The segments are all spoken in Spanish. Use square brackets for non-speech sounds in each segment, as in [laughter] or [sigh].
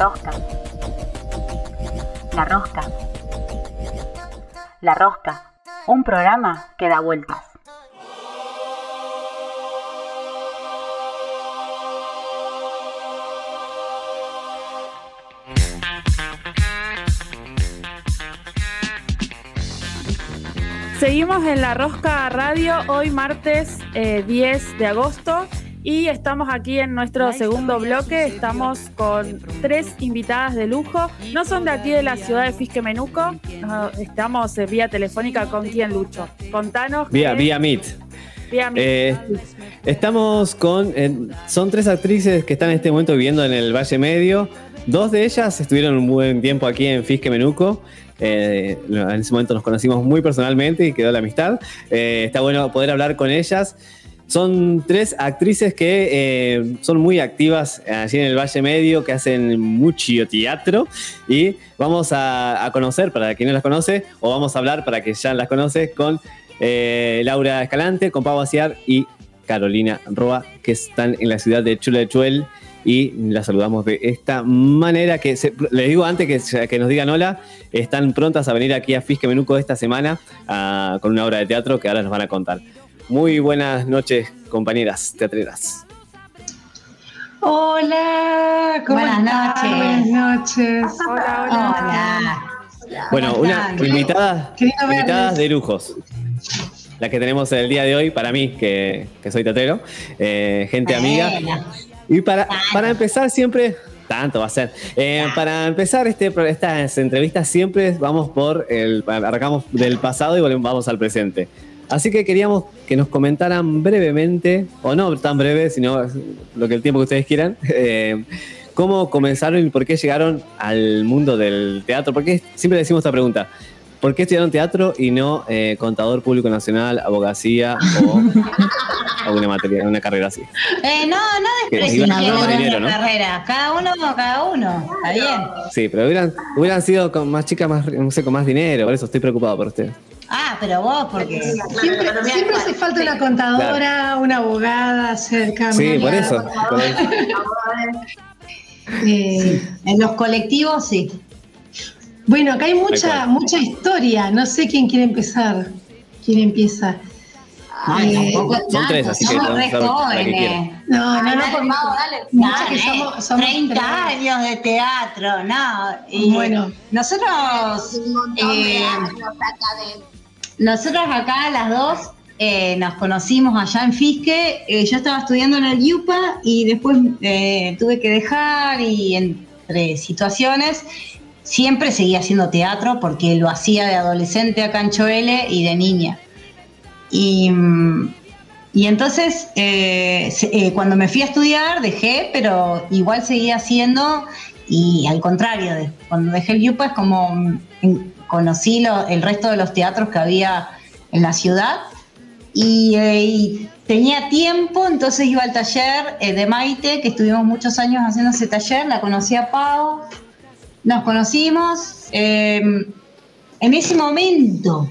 rosca. La rosca. La rosca. Un programa que da vueltas. Seguimos en la Rosca Radio, hoy martes 10 eh, de agosto y estamos aquí en nuestro segundo bloque. Estamos con tres invitadas de lujo. No son de aquí de la ciudad de Fisque Menuco. estamos eh, vía telefónica con quién, Lucho. Contanos. Vía, vía Meet. Vía Meet. Eh, estamos con. son tres actrices que están en este momento viviendo en el Valle Medio. Dos de ellas estuvieron un buen tiempo aquí en Fisque Menuco. Eh, en ese momento nos conocimos muy personalmente y quedó la amistad. está bueno poder hablar con ellas. Son tres actrices que eh, son muy activas allí en el Valle Medio, que hacen mucho teatro. Y vamos a, conocer, para quien no las conoce, o vamos a hablar para que ya las conoce, con eh, Laura Escalante, con Pau Aciar y Carolina Roa, que están en la ciudad de Chula de Chuel. Y las saludamos de esta manera que les digo antes que, que, nos digan hola, están prontas a venir aquí a Fisque Menuco esta semana ah, con una obra de teatro que ahora nos van a contar. Muy buenas noches, compañeras teatreras. Hola, ¿cómo buenas noches. Buenas noches. Hola, hola. Bueno, una invitada, invitada de lujos. La que tenemos el día de hoy, para mí, que, soy teatrero, eh, gente amiga. Y para, para empezar siempre, tanto va a ser. Eh, para empezar este, estas entrevistas siempre vamos por el, arrancamos del pasado y vamos al presente. Así que queríamos que nos comentaran brevemente, o no tan breve, sino lo que el tiempo que ustedes quieran, [laughs] eh, cómo comenzaron y por qué llegaron al mundo del teatro. Porque siempre decimos esta pregunta. ¿Por qué estudiaron teatro y no eh, contador público nacional, abogacía o [laughs] alguna materia, una carrera así? Eh, no, no despreciamos una carrera. Cada uno, cada uno. Está bien. Sí, pero hubieran, hubieran sido con más chicas, más, no sé, con más dinero. Por eso estoy preocupado por ustedes. Ah, pero vos, porque. Siempre, siempre hace falta una contadora, una abogada cerca. Sí, por eso. Eh, en los colectivos, sí. Bueno, acá hay mucha, mucha historia. No sé quién quiere empezar. ¿Quién empieza? eh, son tres, así que somos re jóvenes. No, no, no, formado, dale. somos, somos 30 años de teatro, no. Y bueno, nosotros. Eh, nosotros acá, las dos, eh, nos conocimos allá en Fisque. Eh, yo estaba estudiando en el UPA y después eh, tuve que dejar y entre situaciones siempre seguía haciendo teatro porque lo hacía de adolescente a Cancho L y de niña. Y, y entonces, cuando me fui a estudiar, dejé, pero igual seguía haciendo. Y al contrario, cuando dejé el UPA es como conocí el resto de los teatros que había en la ciudad eh, y, tenía tiempo, entonces iba al taller eh, de Maite, que estuvimos muchos años haciendo ese taller, la conocí a Pau, nos conocimos. Em, en ese momento,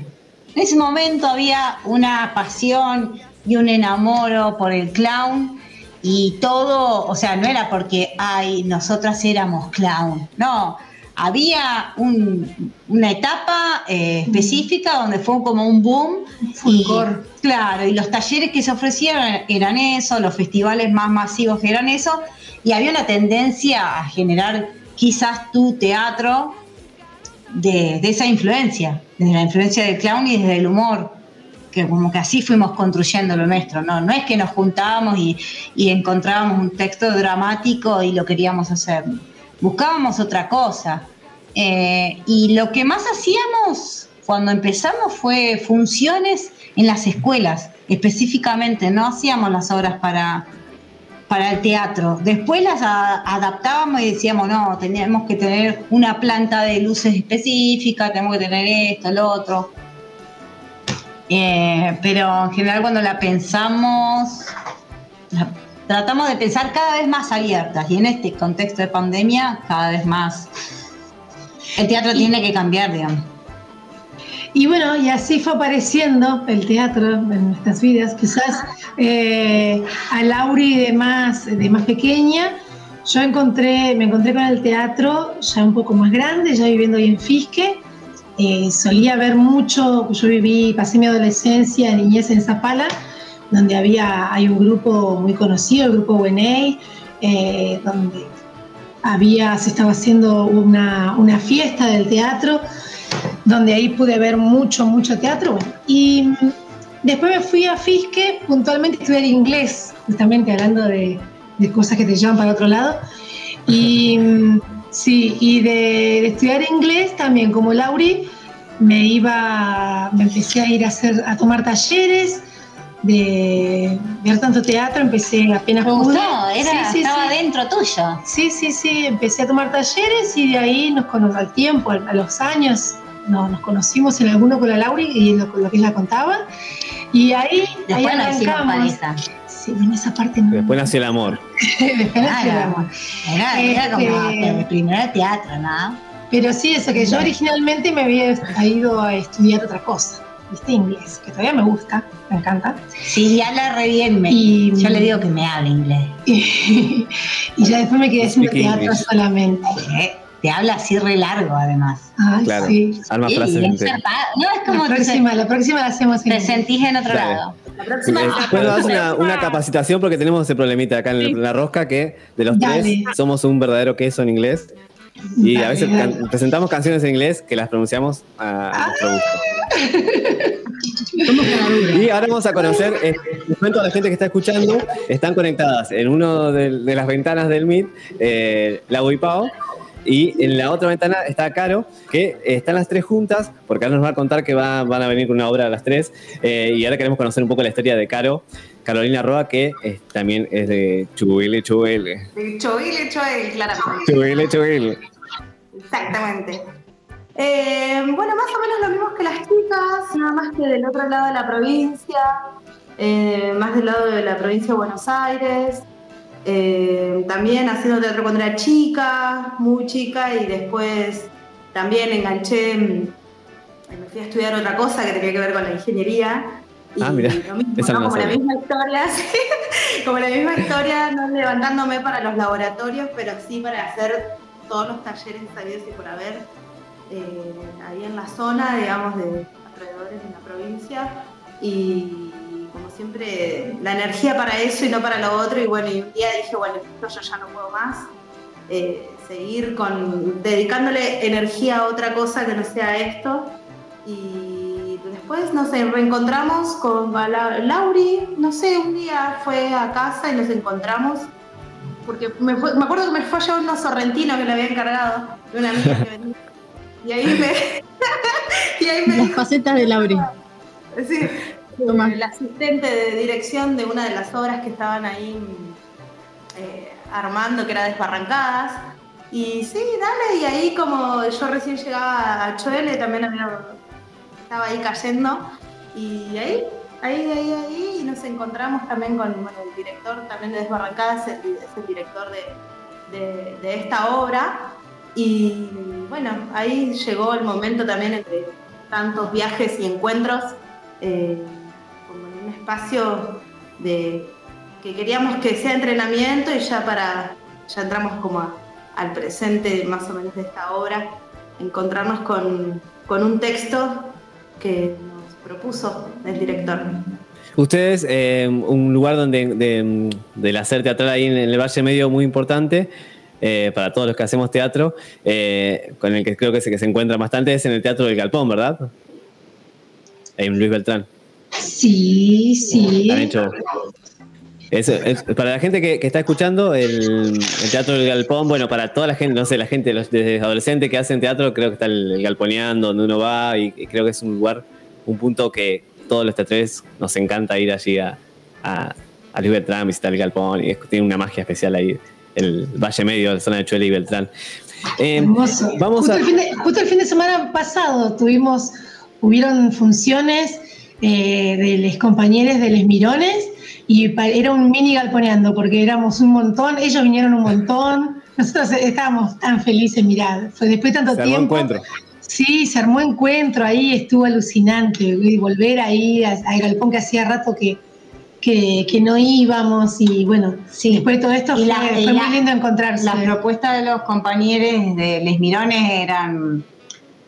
en ese momento había una pasión y un enamoro por el clown y todo, o sea, no era porque, ay, nosotras éramos clown, no, había una etapa eh, específica donde fue como un boom. Y, claro, y los talleres que se ofrecieron eran eso, los festivales más masivos eran eso, y había una tendencia a generar quizás tu teatro de, esa influencia, desde la influencia del clown y desde el humor que como que así fuimos construyendo lo nuestro, ¿no? No es que nos juntábamos y, y encontrábamos un texto dramático y lo queríamos hacer buscábamos otra cosa. Eh, y lo que más hacíamos cuando empezamos fue funciones en las escuelas, específicamente, no hacíamos las obras para, para el teatro. Después las adaptábamos y decíamos, no, tenemos que tener una planta de luces específica, tenemos que tener esto, lo otro. Eh, pero en general cuando la pensamos, tratamos de pensar cada vez más abiertas y en este contexto de pandemia cada vez más. El teatro tiene que cambiar, digamos. Y bueno, y así fue apareciendo el teatro en nuestras vidas. Quizás eh, a Lauri de más, de más pequeña, yo encontré, me encontré con el teatro ya un poco más grande, ya viviendo ahí en Fisque. Eh, solía ver mucho, yo viví, pasé mi adolescencia, niñez en Zapala, donde había, hay un grupo muy conocido, el grupo Wenei, eh, donde había, se estaba haciendo una, una, fiesta del teatro, donde ahí pude ver mucho, mucho teatro. y después me fui a Fisque, puntualmente estudiar inglés, justamente hablando de, de cosas que te llevan para otro lado. Y [laughs] sí, y de, estudiar inglés también, como Lauri, me iba, me empecé a ir a hacer, a tomar talleres, de ver tanto teatro, empecé apenas ¿Te gustó? Era, estaba dentro tuyo. Sí, sí, sí, empecé a tomar talleres y de ahí nos conocimos al tiempo, a los años, no, nos conocimos en alguno con la Lauri y lo, lo que ella contaba. Y ahí, Después ahí arrancamos. Sí, en esa parte no. Después nació el amor. [laughs] Después nació el amor. Era, era como Este, el primer teatro, ¿no? Pero sí, eso que yo originalmente me había ido a estudiar otra cosa, ¿viste? Inglés, que todavía me gusta, me encanta. Sí, y habla re bien. Me, Y- yo le digo que me hable inglés. [laughs] Y, ya después me quedé haciendo teatro English. solamente. Eh, Te habla así re largo, además. Ay, Claro. sí. Arma Sí, zarpado. No, es como La te, próxima, la próxima la hacemos en te sentís en otro Dale. lado. La próxima. Eh, la Después nos das una, una capacitación porque tenemos ese problemita acá en, el- Sí. en la rosca que de los Dale. tres somos un verdadero queso en inglés. Y a veces can- presentamos canciones en inglés que las pronunciamos a nuestro gusto. Y ahora vamos a conocer, eh, les cuento a la gente que está escuchando, están conectadas en una de, de las ventanas del Meet, eh, la y Pau, y en la otra ventana está Caro, que están las tres juntas, porque ahora nos va a contar que va- van a venir con una obra a las tres, eh, y ahora queremos conocer un poco la historia de Caro, Carolina Roa, que también es de Chubile, Chubile, Chovile, Choel, claramente. Chubile, Chubile. Exactamente. Eh, bueno, más o menos lo mismo que las chicas, nada más que del otro lado de la provincia, eh, más del lado de la provincia de Buenos Aires. Eh, también haciendo teatro cuando era chica, muy chica, y después también enganché, mm, me fui a estudiar otra cosa que tenía que ver con la ingeniería. Y Ah, mirá, lo mismo, como la misma historia, [laughs] como la misma historia, no levantándome para los laboratorios, pero sí para hacer todos los talleres sabidos y por haber eh, ahí en la zona, digamos, de alrededores de la provincia. Y como siempre, la energía para eso y no para lo otro. Y bueno, y un día dije, bueno, yo ya no puedo más. eh, seguir con dedicándole energía a otra cosa que no sea esto. Y después, no sé, reencontramos con la- Lauri, no sé, un día fue a casa y nos encontramos. Porque me, fue- me acuerdo que me fue a llevar unos sorrentinos que le había encargado de una amiga que venía. Y ahí me. [laughs] y ahí me Las dijo, facetas de Lauri. sí, el asistente de dirección de una de las obras que estaban ahí eh, armando, que era Desbarrancadas. Y sí, dale, y ahí como yo recién llegaba a Choele, también había, estaba ahí cayendo. Y ahí, ahí, ahí, ahí, y nos encontramos también con bueno, el director también de Desbarrancadas, es el director de, de- esta obra. Y bueno, ahí llegó el momento también entre tantos viajes y encuentros, eh, como en un espacio de que queríamos que sea entrenamiento y ya para, ya entramos como al presente más o menos de esta obra, encontrarnos con, con un texto que propuso el director. Ustedes, eh, un lugar donde de- del hacer teatral ahí en el Valle Medio muy importante eh, para todos los que hacemos teatro, eh, con el que creo que se, que se encuentra bastante es en el Teatro del Galpón, ¿verdad? En Luis Beltrán. Sí, sí. Han hecho. Eso, es- para la gente que, que está escuchando, el, el Teatro del Galpón, bueno, para toda la gente, no sé, la gente, los desde adolescentes que hacen teatro, creo que está el, el Galponeando, donde uno va, y, y creo que es un lugar, un punto que todos los teatres nos encanta ir allí a, a, a Luis Beltrán, visitar el Galpón, y es- tiene una magia especial ahí, el Valle Medio, la zona de Chuela y Beltrán. Eh, Hermoso. vamos justo, a- el fin de, justo el fin de semana pasado tuvimos, hubieron funciones eh, de los compañeros de Les Mirones y pa- era un mini galponeando porque éramos un montón, ellos vinieron un montón, nosotros estábamos tan felices, mirá, fue después de tanto se armó tiempo. encuentro. Sí, se armó encuentro ahí, estuvo alucinante y volver ahí a- al galpón que hacía rato que, que, no íbamos y bueno, sí. después de todo esto fue, muy lindo encontrarse. Las propuestas de los compañeros de Les Mirones eran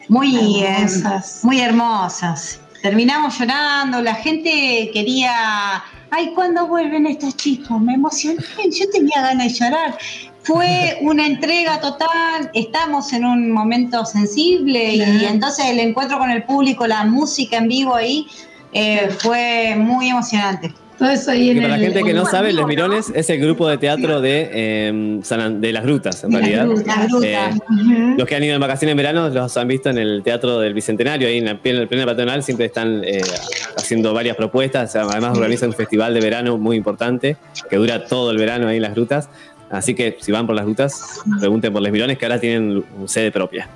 muy hermosas. muy hermosas. Terminamos llorando, la gente quería, ay, ¿cuándo vuelven estos chicos? Me emocioné, yo tenía ganas de llorar. Fue una entrega total, estamos en un momento sensible y entonces el encuentro con el público, la música en vivo ahí, eh, fue muy emocionante y para la gente que no sabe, Los Mirones es el grupo de teatro de, em, de las Grutas, en realidad. Eh, los que han ido en vacaciones en verano los han visto en el Teatro del Bicentenario, ahí en el pleno patronal, siempre están eh, haciendo varias propuestas. Además, organizan un festival de verano muy importante que dura todo el verano ahí en las grutas. Así que si van por las rutas, pregunten por los mirones que ahora tienen sede propia.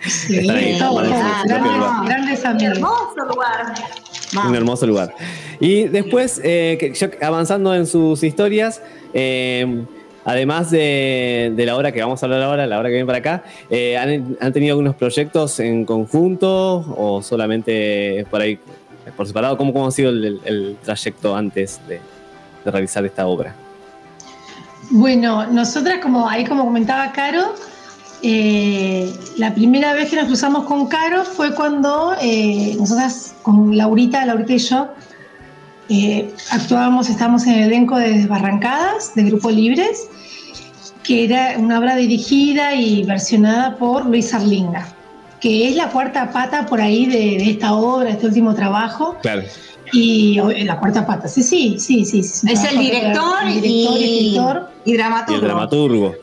Sí, grandes amigos. Hermoso lugar. Un hermoso lugar. Y después, eh, avanzando en sus historias, eh, además de, la obra que vamos a hablar ahora, la obra que viene para acá, eh, han, tenido algunos proyectos en conjunto o solamente por ahí, por separado? ¿Cómo, cómo ha sido el, trayecto antes de realizar esta obra? Bueno, nosotras, como ahí como comentaba Caro, eh, la primera vez que nos cruzamos con Caro fue cuando eh, nosotras, con Laurita, Laurita y yo, eh, actuábamos, estábamos en el elenco de Desbarrancadas, de Grupo Libres, que era una obra dirigida y versionada por Luis Arlinga, que es la cuarta pata por ahí de, de esta obra, de este último trabajo. Claro. Y la cuarta pata, sí, sí, sí, sí. Es el director, y, escritor. Y dramaturgo. Y dramaturgo.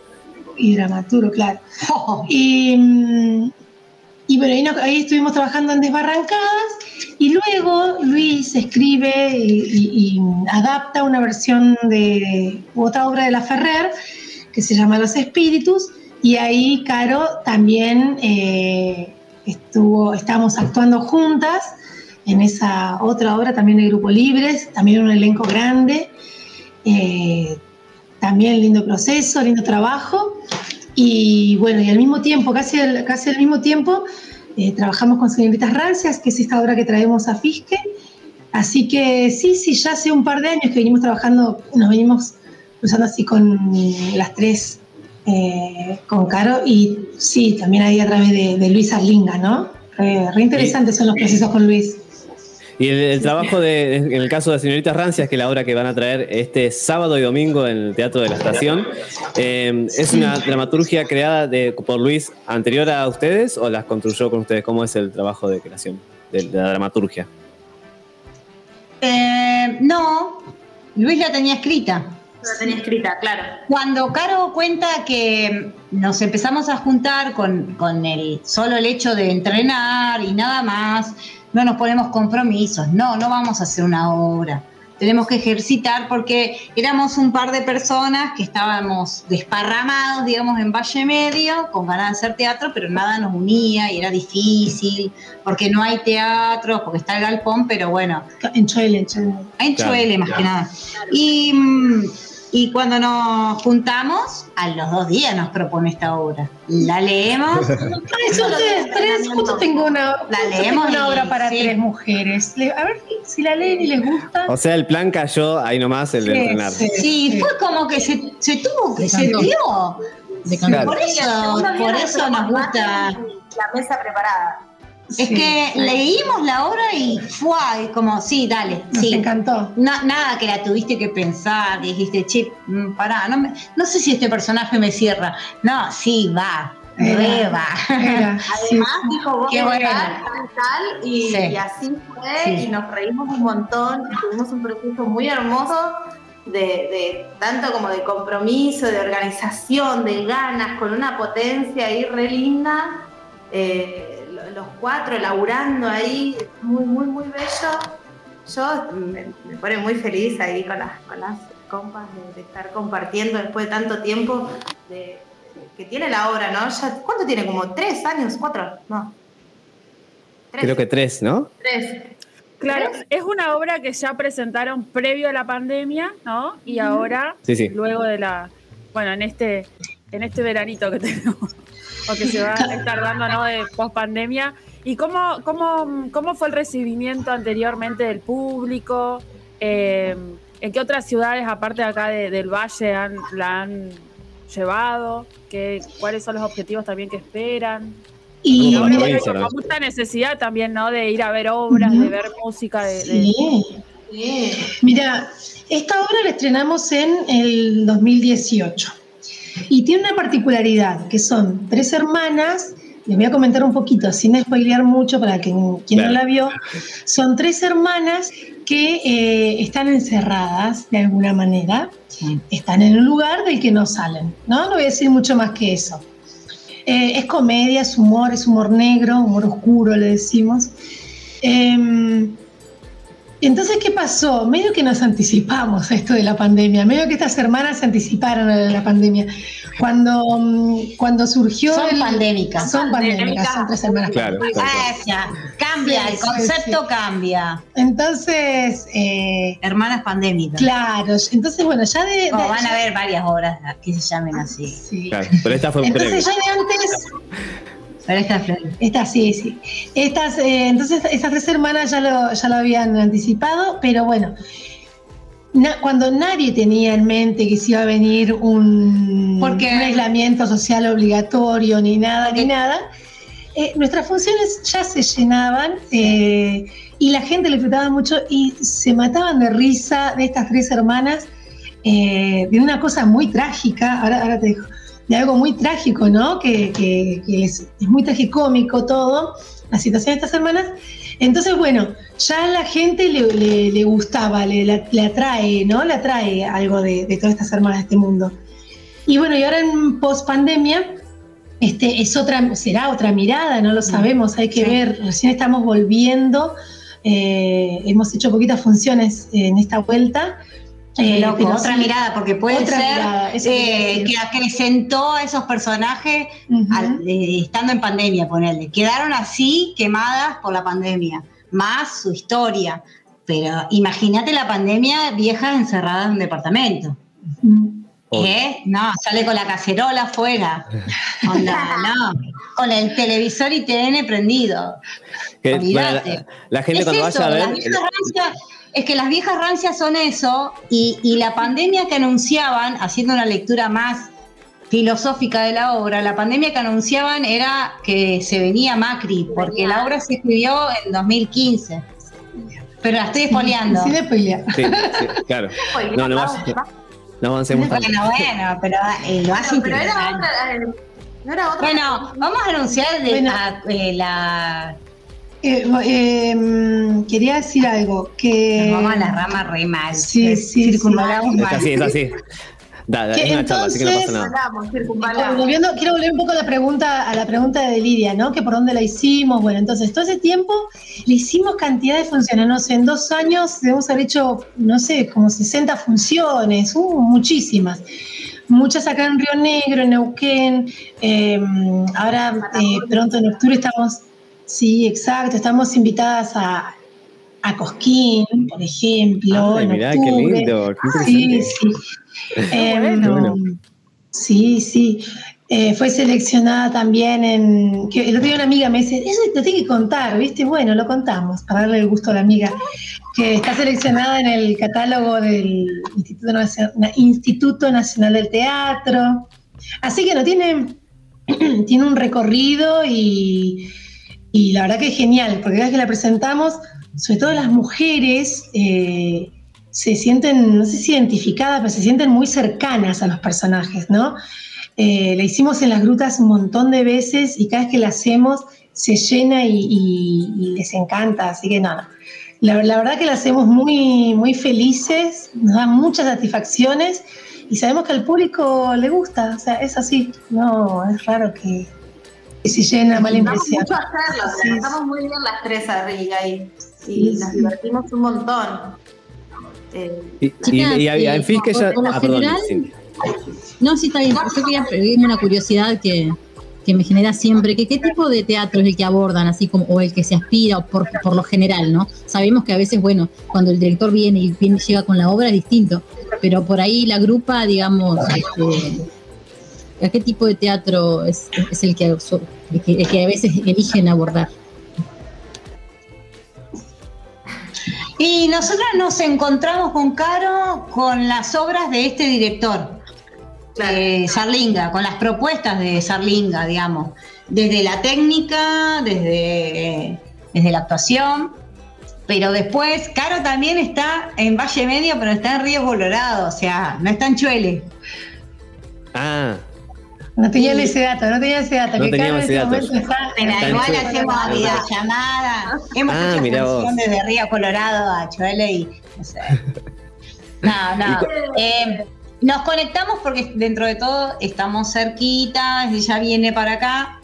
Y dramaturgo, claro. [laughs] Y, y, bueno, ahí, estuvimos trabajando en Desbarrancadas y luego Luis escribe y, adapta una versión de otra obra de La Ferrer que se llama Los Espíritus y ahí Caro también eh, estuvo, estábamos actuando juntas en esa otra obra también de Grupo Libres, también un elenco grande, eh, también lindo proceso, lindo trabajo. Y bueno, y al mismo tiempo, casi al, casi al mismo tiempo, eh, trabajamos con Señoritas Rancias, que es esta obra que traemos a Fisque. Así que sí, sí, ya hace un par de años que venimos trabajando, nos venimos cruzando así con las tres, eh, con Caro, y sí, también ahí a través de, Luis Arlinga, ¿no? re interesantes son los procesos con Luis. Y el, trabajo de, en el caso de Señoritas Rancias, que es la obra que van a traer este sábado y domingo en el Teatro de la Estación, eh, ¿es una dramaturgia creada por Luis anterior a ustedes o las construyó con ustedes? ¿Cómo es el trabajo de creación de, la dramaturgia? Eh, no, Luis la tenía escrita. La tenía escrita, claro. Cuando Caro cuenta que nos empezamos a juntar con, con el solo el hecho de entrenar y nada más, no nos ponemos compromisos, no, no vamos a hacer una obra. Tenemos que ejercitar porque éramos un par de personas que estábamos desparramados, digamos, en Valle Medio, con ganas de hacer teatro, pero nada nos unía y era difícil, porque no hay teatro, porque está el galpón, pero bueno. En Choele, en Choele. En Choele, más que nada. Y mm, y cuando nos juntamos, a los dos días nos propone esta obra. La leemos. [laughs] ustedes tres, justo tengo una, la leemos una obra para tres mujeres. A ver si la leen y les gusta. O sea, el plan cayó ahí nomás, el de entrenar. Sí, fue como que se, se tuvo, que se dio. Por eso, por eso nos gusta. La mesa preparada. Es que leímos la obra y fue como, sí, dale. Nos sí. encantó. nada que la tuviste que pensar, que dijiste, che, mm, pará, no, no sé si este personaje me cierra. No, sí, va. Era, [laughs] Además, dijo vos Qué tal, tal, y, así fue, y nos reímos un montón, tuvimos un proceso muy hermoso de, de, tanto como de compromiso, de organización, de ganas, con una potencia ahí re linda. Eh, los cuatro laburando ahí, muy, muy, muy bello. Yo me, pone muy feliz ahí con las, con las compas de, estar compartiendo después de tanto tiempo de, que tiene la obra, ¿no? Ya, ¿Cuánto tiene? ¿Como tres años? ¿Cuatro? No. Creo que tres, ¿no? Tres. Claro, es una obra que ya presentaron previo a la pandemia, ¿no? Y ahora, luego de la, bueno, en este, en este veranito que [laughs] tenemos o que se va a estar dando ¿no? de post pandemia. ¿Y cómo, cómo, cómo fue el recibimiento anteriormente del público? Eh, ¿En qué otras ciudades, aparte de acá del Valle, han, la han llevado? ¿Qué, ¿Cuáles son los objetivos también que esperan? Y hay mucha necesidad también, ¿no? De ir a ver obras, de ver música. De, sí. Mira, esta obra la estrenamos en el 2018 y tiene una particularidad, que son tres hermanas les voy a comentar un poquito, sin spoilear mucho para quien, quien no la vio, son tres hermanas que eh, están encerradas de alguna manera, están en un lugar del que no salen, ¿no? No voy a decir mucho más que eso. Eh, es comedia, es humor, es humor negro, humor oscuro, le decimos. Em, entonces, ¿qué pasó? Medio que nos anticipamos a esto de la pandemia, medio que estas hermanas se anticiparon a la pandemia. Cuando, mm, cuando surgió. Son pandémicas. Son pandémicas, son tres hermanas. Claro. cambia, el concepto cambia. Entonces. Eh, hermanas pandémicas. Claro, entonces, bueno, ya de. van a haber varias obras que se llamen así. Sí. Claro, pero esta fue Entonces, ya de antes esta sí, sí. Estas, eh, entonces, estas tres hermanas ya lo, ya lo habían anticipado, pero bueno, cuando nadie tenía en mente que se iba a venir un, un aislamiento social obligatorio, ni nada, ni nada, eh, nuestras funciones ya se llenaban eh, y la gente le disfrutaba mucho y se mataban de risa de estas tres hermanas de una cosa muy trágica. Ahora, ahora te dejo de algo muy trágico, ¿no? Que, es, muy tragicómico todo, la situación de estas hermanas. Entonces, bueno, ya a la gente le, gustaba, le, atrae, ¿no? Le atrae algo de, todas estas hermanas de este mundo. Y bueno, y ahora en post pandemia, este, es otra, será otra mirada, no lo mm. sabemos, hay que ver, recién estamos volviendo, eh, hemos hecho poquitas funciones en esta vuelta, eh, otra mirada, porque puede ser eh, que acrecentó a esos personajes estando en pandemia, ponerle. Quedaron así quemadas por la pandemia, más su historia. Pero imagínate la pandemia viejas encerradas en un departamento. ¿Qué? No, sale con la cacerola afuera. [laughs] no. Con el televisor y TN prendido. la, gente cuando vaya a ver es que las viejas rancias son eso, y, la pandemia que anunciaban, haciendo una lectura más filosófica de la obra, la pandemia que anunciaban era que se venía Macri, porque la obra se escribió en 2015. Pero la estoy espoleando. Sí, sí, sí, claro. [laughs] No, no, vas, no avancemos tanto. Bueno, bueno, pero eh, lo hace pero era otra, eh, no era otra Bueno, vamos a anunciar de eh, la eh, eh, quería decir algo que vamos a la rama re mal sí sí circunvalamos mal. es así es así Da, es una charla, así que no pasa nada. Volviendo, quiero volver un poco a la pregunta, a la pregunta de Lidia, ¿no? Que por dónde la hicimos. Bueno, entonces, todo ese tiempo le hicimos cantidad de funciones. No sé, en dos años debemos haber hecho, no sé, como 60 funciones, uh, muchísimas. Muchas acá en Río Negro, en Neuquén. Eh, ahora, pronto en octubre estamos Sí, exacto. Estamos invitadas a, a Cosquín, por ejemplo. Ay, mirá, qué lindo. sí, sí. Em, sí, sí. Eh, fue seleccionada también en. Que el otro día una amiga me dice, eso te tengo que contar, ¿viste? Bueno, lo contamos para darle el gusto a la amiga. Que está seleccionada en el catálogo del Instituto, Instituto Nacional del Teatro. Así que no tiene, [clears throat] tiene un recorrido y y la verdad que es genial, porque cada vez que la presentamos, sobre todo las mujeres, eh, se sienten, no sé si identificadas, pero se sienten muy cercanas a los personajes, ¿no? Eh, la hicimos en las grutas un montón de veces y cada vez que la hacemos se llena y, les encanta, así que nada. La, verdad que la hacemos muy, muy felices, nos dan muchas satisfacciones y sabemos que al público le gusta, o sea, es así, no, es raro que, y si llena mala impresión. Mucho hacerlo, sí. estamos muy bien las tres arriba y, y nos divertimos un montón. Eh, y, y, en fin que ya. Ah, no, sí, está bien. Yo quería pedirme una curiosidad que, que me genera siempre, que qué tipo de teatro es el que abordan, así como, o el que se aspira, o por, por lo general, ¿no? Sabemos que a veces, bueno, cuando el director viene y viene, llega con la obra es distinto, pero por ahí la grupa, digamos, este, ¿A qué tipo de teatro es, el, que, a veces eligen abordar? Y nosotros nos encontramos con Caro con las obras de este director, eh, Sarlinga, con las propuestas de Sarlinga, digamos, desde la técnica, desde, desde la actuación. Pero después, Caro también está en Valle Medio, pero está en Río Colorado, o sea, no está en Chuele. Ah, No tenía ese dato, no tenía ese dato. No que teníamos ese dato. Pero igual hacemos videollamada. Hemos Ah, hecho desde Río Colorado a Chuele y no sé. [laughs] No, no. Eh, nos conectamos porque dentro de todo estamos cerquita, ella viene para acá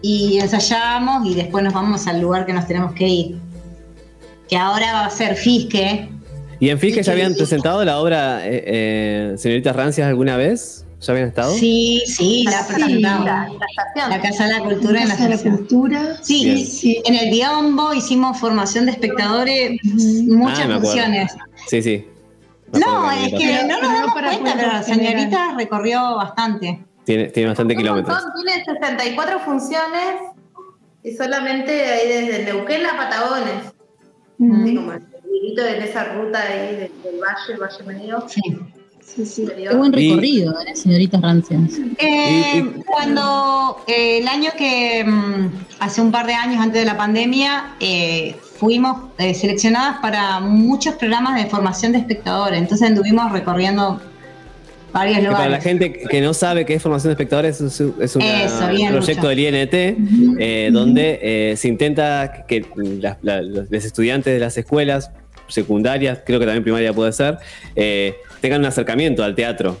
y ensayamos y después nos vamos al lugar que nos tenemos que ir. Que ahora va a ser Fisque. ¿y en Fisque ya habían presentado la obra eh, eh, Señoritas Rancias alguna vez? ¿Ya habían estado? Sí, sí, la Sí. presentamos. La, la estación. La Casa de la Cultura en la Casa de la. Cultura. Sí. Sí. en el Biombo hicimos formación de espectadores, muchas Ah, funciones. Sí, sí. No, es que Pero- no nos damos para cuenta, pero la general. señorita recorrió bastante. Tiene, tiene bastante Un kilómetros. montón, Tiene 64 funciones y solamente ahí desde Neuquén a Patagones. Ujú. Así como el en esa ruta ahí del, del valle, el Valle Medio. Sí. Sí, sí. Qué buen Y- recorrido, ¿eh, señoritas rancias. Eh, Y- y- cuando eh, el año que, mm, hace un par de años antes de la pandemia, eh, fuimos eh, seleccionadas para muchos programas de formación de espectadores. Entonces anduvimos recorriendo varios Que para la lugares. gente que no sabe qué es formación de espectadores, es, un- es una- Eso, bien, un proyecto Lucho. del INT eh, donde eh, se intenta que la- los estudiantes de las escuelas secundarias, creo que también primaria puede ser, eh, tengan un acercamiento al teatro.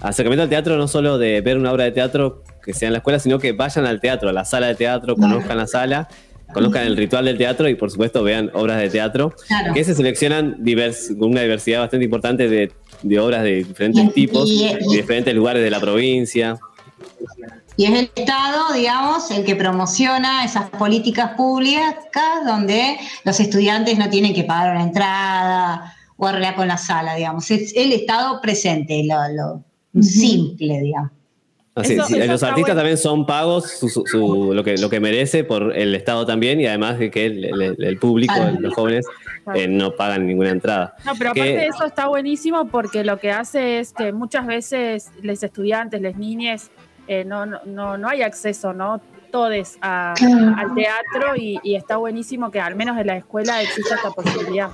Acercamiento al teatro no solo de ver una obra de teatro que sea en la escuela, sino que vayan al teatro, a la sala de teatro, conozcan la sala, conozcan el ritual del teatro y por supuesto vean obras de teatro Claro. que se seleccionan divers- con una diversidad bastante importante de, de obras de diferentes Y- tipos, y- de diferentes lugares de la provincia. Y es el Estado, digamos, el que promociona esas políticas públicas donde los estudiantes no tienen que pagar una entrada o arreglar con la sala, digamos. Es el Estado presente, lo, lo simple, digamos. Así, Eso- sí, eso los artistas bueno. también son pagos su- su- su- lo, que, lo que merece por el Estado también y además de que el, el- el público, Claro. los jóvenes, eh, no pagan ninguna entrada. No, pero Que- aparte de eso está buenísimo porque lo que hace es que muchas veces los estudiantes, las niñas, eh, no, no, no, no hay acceso, ¿no? Todos a- Claro. al teatro y, y está buenísimo que al menos en la escuela exista esta posibilidad.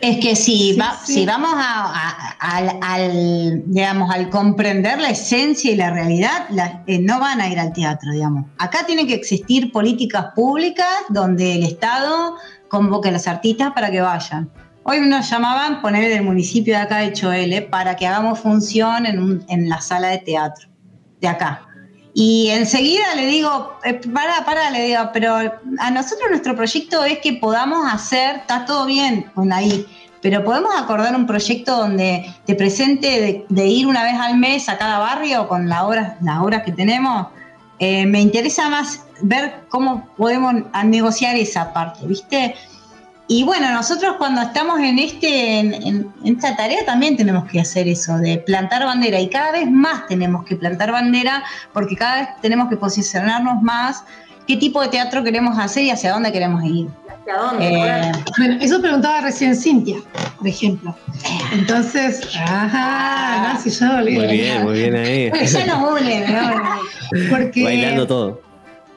Es que si, Sí, va- sí. si vamos a, a- al, al, digamos, al comprender la esencia y la realidad, la- eh, no van a ir al teatro, digamos. Acá tienen que existir políticas públicas donde el Estado convoque a los artistas para que vayan. Hoy nos llamaban poner del municipio de acá de Choele para que hagamos función en, un- en la sala de teatro de acá. Y enseguida le digo, eh, pará, pará, le digo, pero a nosotros nuestro proyecto es que podamos hacer, está todo bien con ahí, pero podemos acordar un proyecto donde te presente de, de ir una vez al mes a cada barrio con la las obras que tenemos. Eh, me interesa más ver cómo podemos negociar esa parte, ¿viste? Y bueno, nosotros cuando estamos en, este, en, en- en esta tarea también tenemos que hacer eso, de plantar bandera. Y cada vez más tenemos que plantar bandera porque cada vez tenemos que posicionarnos más qué tipo de teatro queremos hacer y hacia dónde queremos ir. ¿Hacia dónde? Eh, Bueno, eso preguntaba recién Cintia, por ejemplo. Entonces, ajá, no, si yo Muy bien, muy bien ahí. bueno, ya nos une, ¿no? Porque Bailando todo.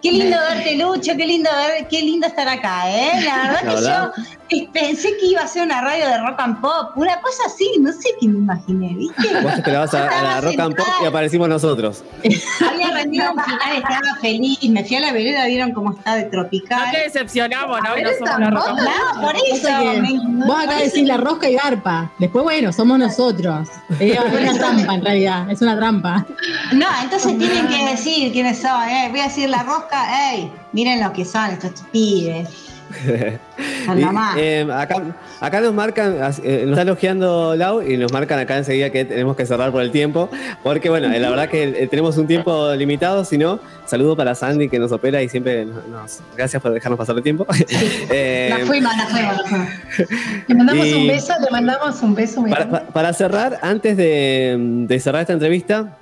Qué lindo verte, Lucho, qué lindo ver, qué lindo estar acá, ¿eh? La [laughs] verdad La que verdad. yo eh, pensé que iba a ser una radio de rock and pop, una cosa así, no sé qué imaginé, ¿viste? Vos te esperabas a, a la rock and pop y aparecimos nosotros. Había rendido un final, estaba feliz, me fui a la vereda, vieron cómo está de No tropical. te decepcionamos, ¿no? A ver, No somos la tampoco. roca. No, por eso, me- vos acá decís la rosca y garpa. Después, bueno, somos nosotros. Es una [laughs] trampa, en realidad. Es una trampa. No, entonces tienen que decir quiénes son, ¿eh? Voy a decir la rosca, ey, miren lo que son estos pibes. [laughs] Eh, acá, acá nos marcan, eh, nos está elogiando Lau y nos marcan acá enseguida que tenemos que cerrar por el tiempo, porque bueno, eh, la verdad que eh, tenemos un tiempo limitado, si no, saludo para Sandy que nos opera y siempre nos, gracias por dejarnos pasar el tiempo. [laughs] Eh, Nos fuimos, nos fuimos, nos fuimos. le mandamos Y- un beso, le mandamos un beso para, grande. pa- para cerrar, antes de, de cerrar esta entrevista,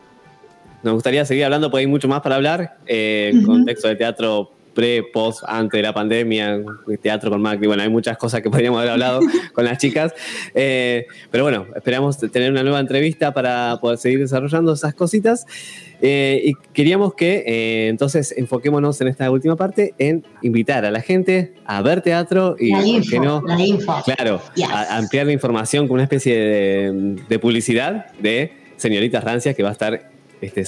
nos gustaría seguir hablando, porque hay mucho más para hablar, eh, contexto de teatro pre, post, antes de la pandemia, teatro con Macri, bueno, hay muchas cosas que podríamos haber hablado [laughs] con las chicas, eh, pero bueno, esperamos tener una nueva entrevista para poder seguir desarrollando esas cositas. Eh, y queríamos que eh, entonces enfoquémonos en esta última parte en invitar a la gente a ver teatro y, la info, no? La info. Claro, a, ampliar la información con una especie de, publicidad de Señoritas Rancias que va a estar este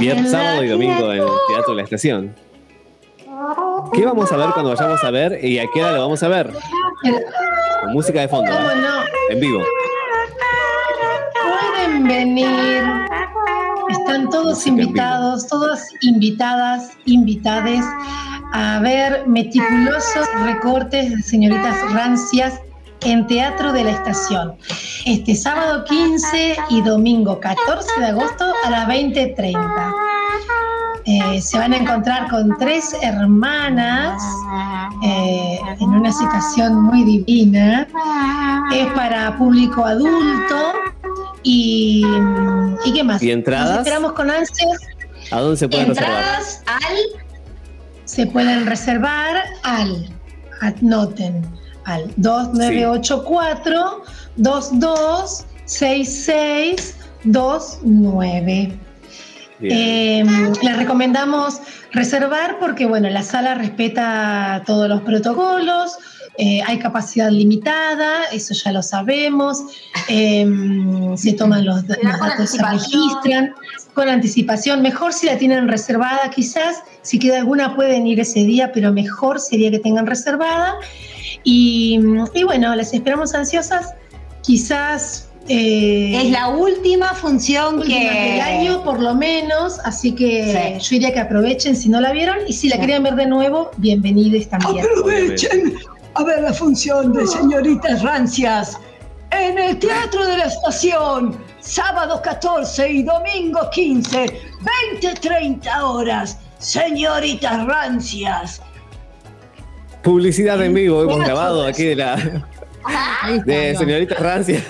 viernes, sábado y domingo en el Teatro de la Estación. ¿Qué vamos a ver cuando vayamos a ver y a qué hora lo vamos a ver? Con música de fondo, ¿Cómo no? en vivo. Pueden venir. Están todos invitados, todas invitadas, invitades a ver meticulosos recortes de señoritas rancias en Teatro de la Estación. Este sábado 15 y domingo 14 de agosto a las 20.30. Eh, se van a encontrar con tres hermanas eh, en una situación muy divina. Es para público adulto y, ¿y qué más? ¿Y entradas? Nos esperamos con ansias. ¿A dónde se pueden reservar? Al Se pueden reservar al, anoten, al 2984 226629. Eh, les recomendamos reservar porque, bueno, la sala respeta todos los protocolos, eh, hay capacidad limitada, eso ya lo sabemos, eh, se toman los, los datos, se registran con anticipación. Mejor si la tienen reservada, quizás, si queda alguna pueden ir ese día, pero mejor sería que tengan reservada. Y, y bueno, las esperamos ansiosas, quizás eh, es la última función última que del año por lo menos, así que yo diría que aprovechen si no la vieron y si la Sí. querían ver de nuevo, bienvenidos también. Aprovechen a ver la función de señoritas rancias en el Teatro de la Estación, sábado 14 y domingo 15, 20-30 horas. Señoritas rancias. Publicidad en vivo, hemos grabado aquí de la de ahí va.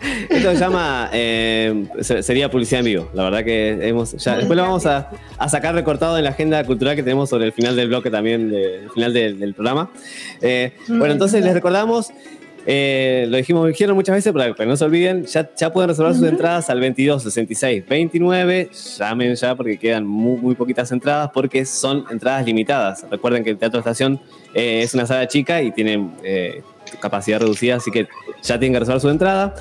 [laughs] Esto se llama, eh, se- sería publicidad en vivo. La verdad que hemos, ya, después lo vamos a, a sacar recortado en la agenda cultural que tenemos sobre el final del bloque también, de- el final del, del programa. Eh, bueno, entonces les recordamos, eh, lo dijimos, dijeron muchas veces, pero que no se olviden, ya, ya pueden reservar sus entradas al 22 66 29. Llamen ya porque quedan muy, muy poquitas entradas porque son entradas limitadas. Recuerden que el Teatro Estación eh, es una sala chica y tiene eh, capacidad reducida, así que ya tienen que reservar su entrada.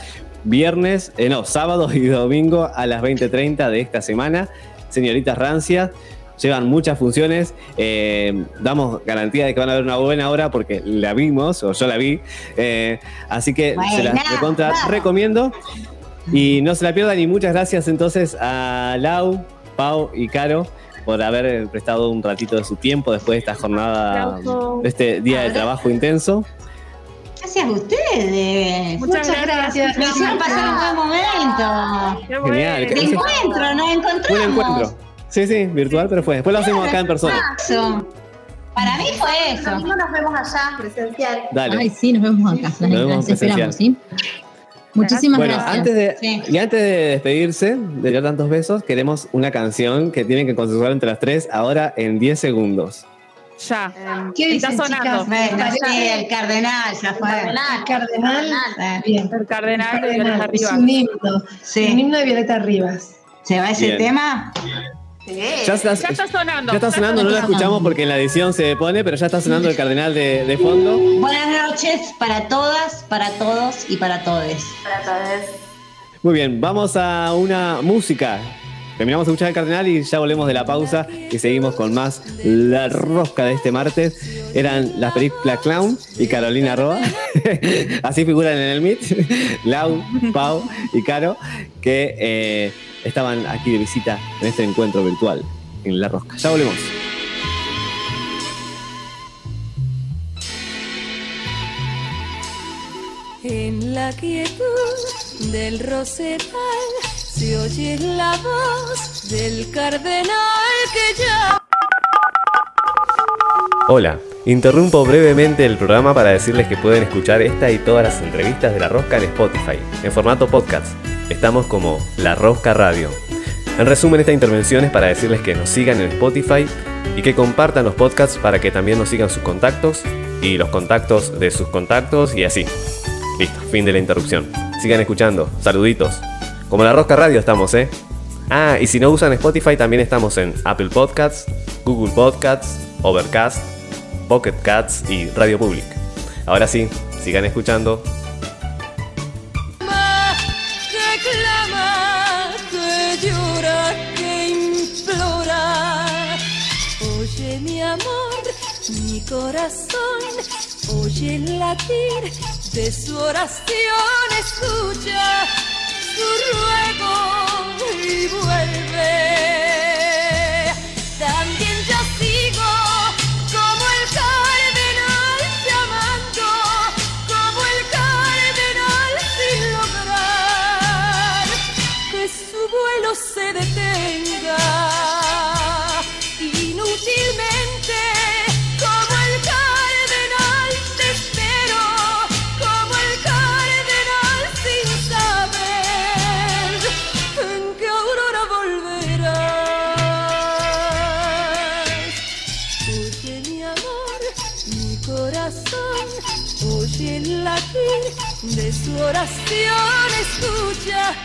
Viernes, eh, no, sábado y domingo a las 20.30 de esta semana. Señoritas Rancias, llevan muchas funciones. eh, damos garantía de que van a ver una buena hora porque la vimos, o yo la vi. eh, así que se las recontra vamos. recomiendo. Y no se la pierdan. Y muchas gracias entonces a Lau, Pau y Caro por haber prestado un ratito de su tiempo después de esta jornada, de este día de trabajo intenso. Gracias a ustedes. Muchas, Muchas gracias. Me hicieron pasar un buen momento. Qué Genial, De encuentro, nos encontramos. Fue un encuentro. Sí, sí, virtual, pero fue. Después lo hacemos acá en persona. Para mí fue eso. Nos vemos allá, presencial. Dale. Ay, sí, nos vemos acá. Las, Nos vemos las presencial. ¿sí? Muchísimas Bueno, gracias. antes de, Sí. y antes de despedirse, de dar tantos besos, queremos una canción que tienen que consensuar entre las tres ahora en 10 segundos. Ya. ¿Qué Está dicen, sonando. chicas? Bueno, ¿Les sí, el cardenal ya fue. El cardenal. Eh, Bien. El cardenal de Violeta Cardenal, es Rivas. un himno. Un Sí. himno de Violeta Rivas. ¿Se va ese Bien. tema? Ya está, Ya está sonando. ya está sonando, no la escuchamos porque en la edición se pone, pero ya está sonando el cardenal de, de fondo. Buenas noches para todas, para todos y para todes. Para todos. Muy bien, vamos a una música. Terminamos de escuchar el cardenal y ya volvemos de la pausa y seguimos con más La Rosca de este martes. Eran las películas Clown y Carolina Roa. [laughs] Así figuran en el Meet. Lau, Pau y Caro, que eh, estaban aquí de visita en este encuentro virtual en La Rosca. Ya volvemos. En la quietud del rosedal se oye la voz del cardenal que ya Hola, interrumpo brevemente el programa para decirles que pueden escuchar esta y todas las entrevistas de La Rosca en Spotify, en formato podcast. Estamos como La Rosca Radio. En resumen, esta intervención es para decirles que nos sigan en Spotify y que compartan los podcasts para que también nos sigan sus contactos y los contactos de sus contactos y así. Listo, fin de la interrupción. Sigan escuchando. Saluditos. Como la Rosca Radio estamos, ¿eh? Ah, y si no usan Spotify, también estamos en Apple Podcasts, Google Podcasts, Overcast, Pocket Cats y Radio Public. Ahora sí, sigan escuchando. corazón, oye el latir de su oración, escucha ruego y vuelve. También yo sigo como el cardenal llamando, como el cardenal sin lograr que su vuelo se detenga. Oración, escucha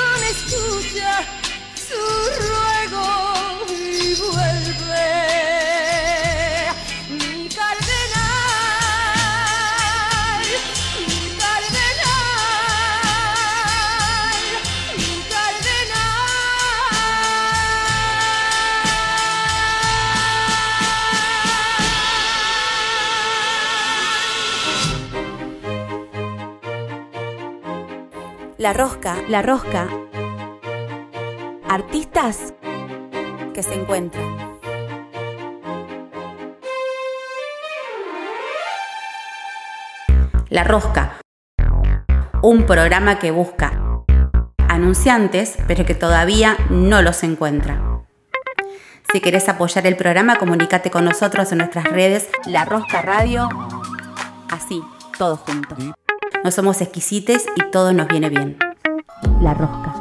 oración, escucha su ruego y vuelve. La rosca, la rosca. Artistas que se encuentran. La rosca. Un programa que busca anunciantes, pero que todavía no los encuentra. Si querés apoyar el programa, comunícate con nosotros en nuestras redes La Rosca Radio. Así, todos juntos. No somos exquisites y todo nos viene bien. La Rosca.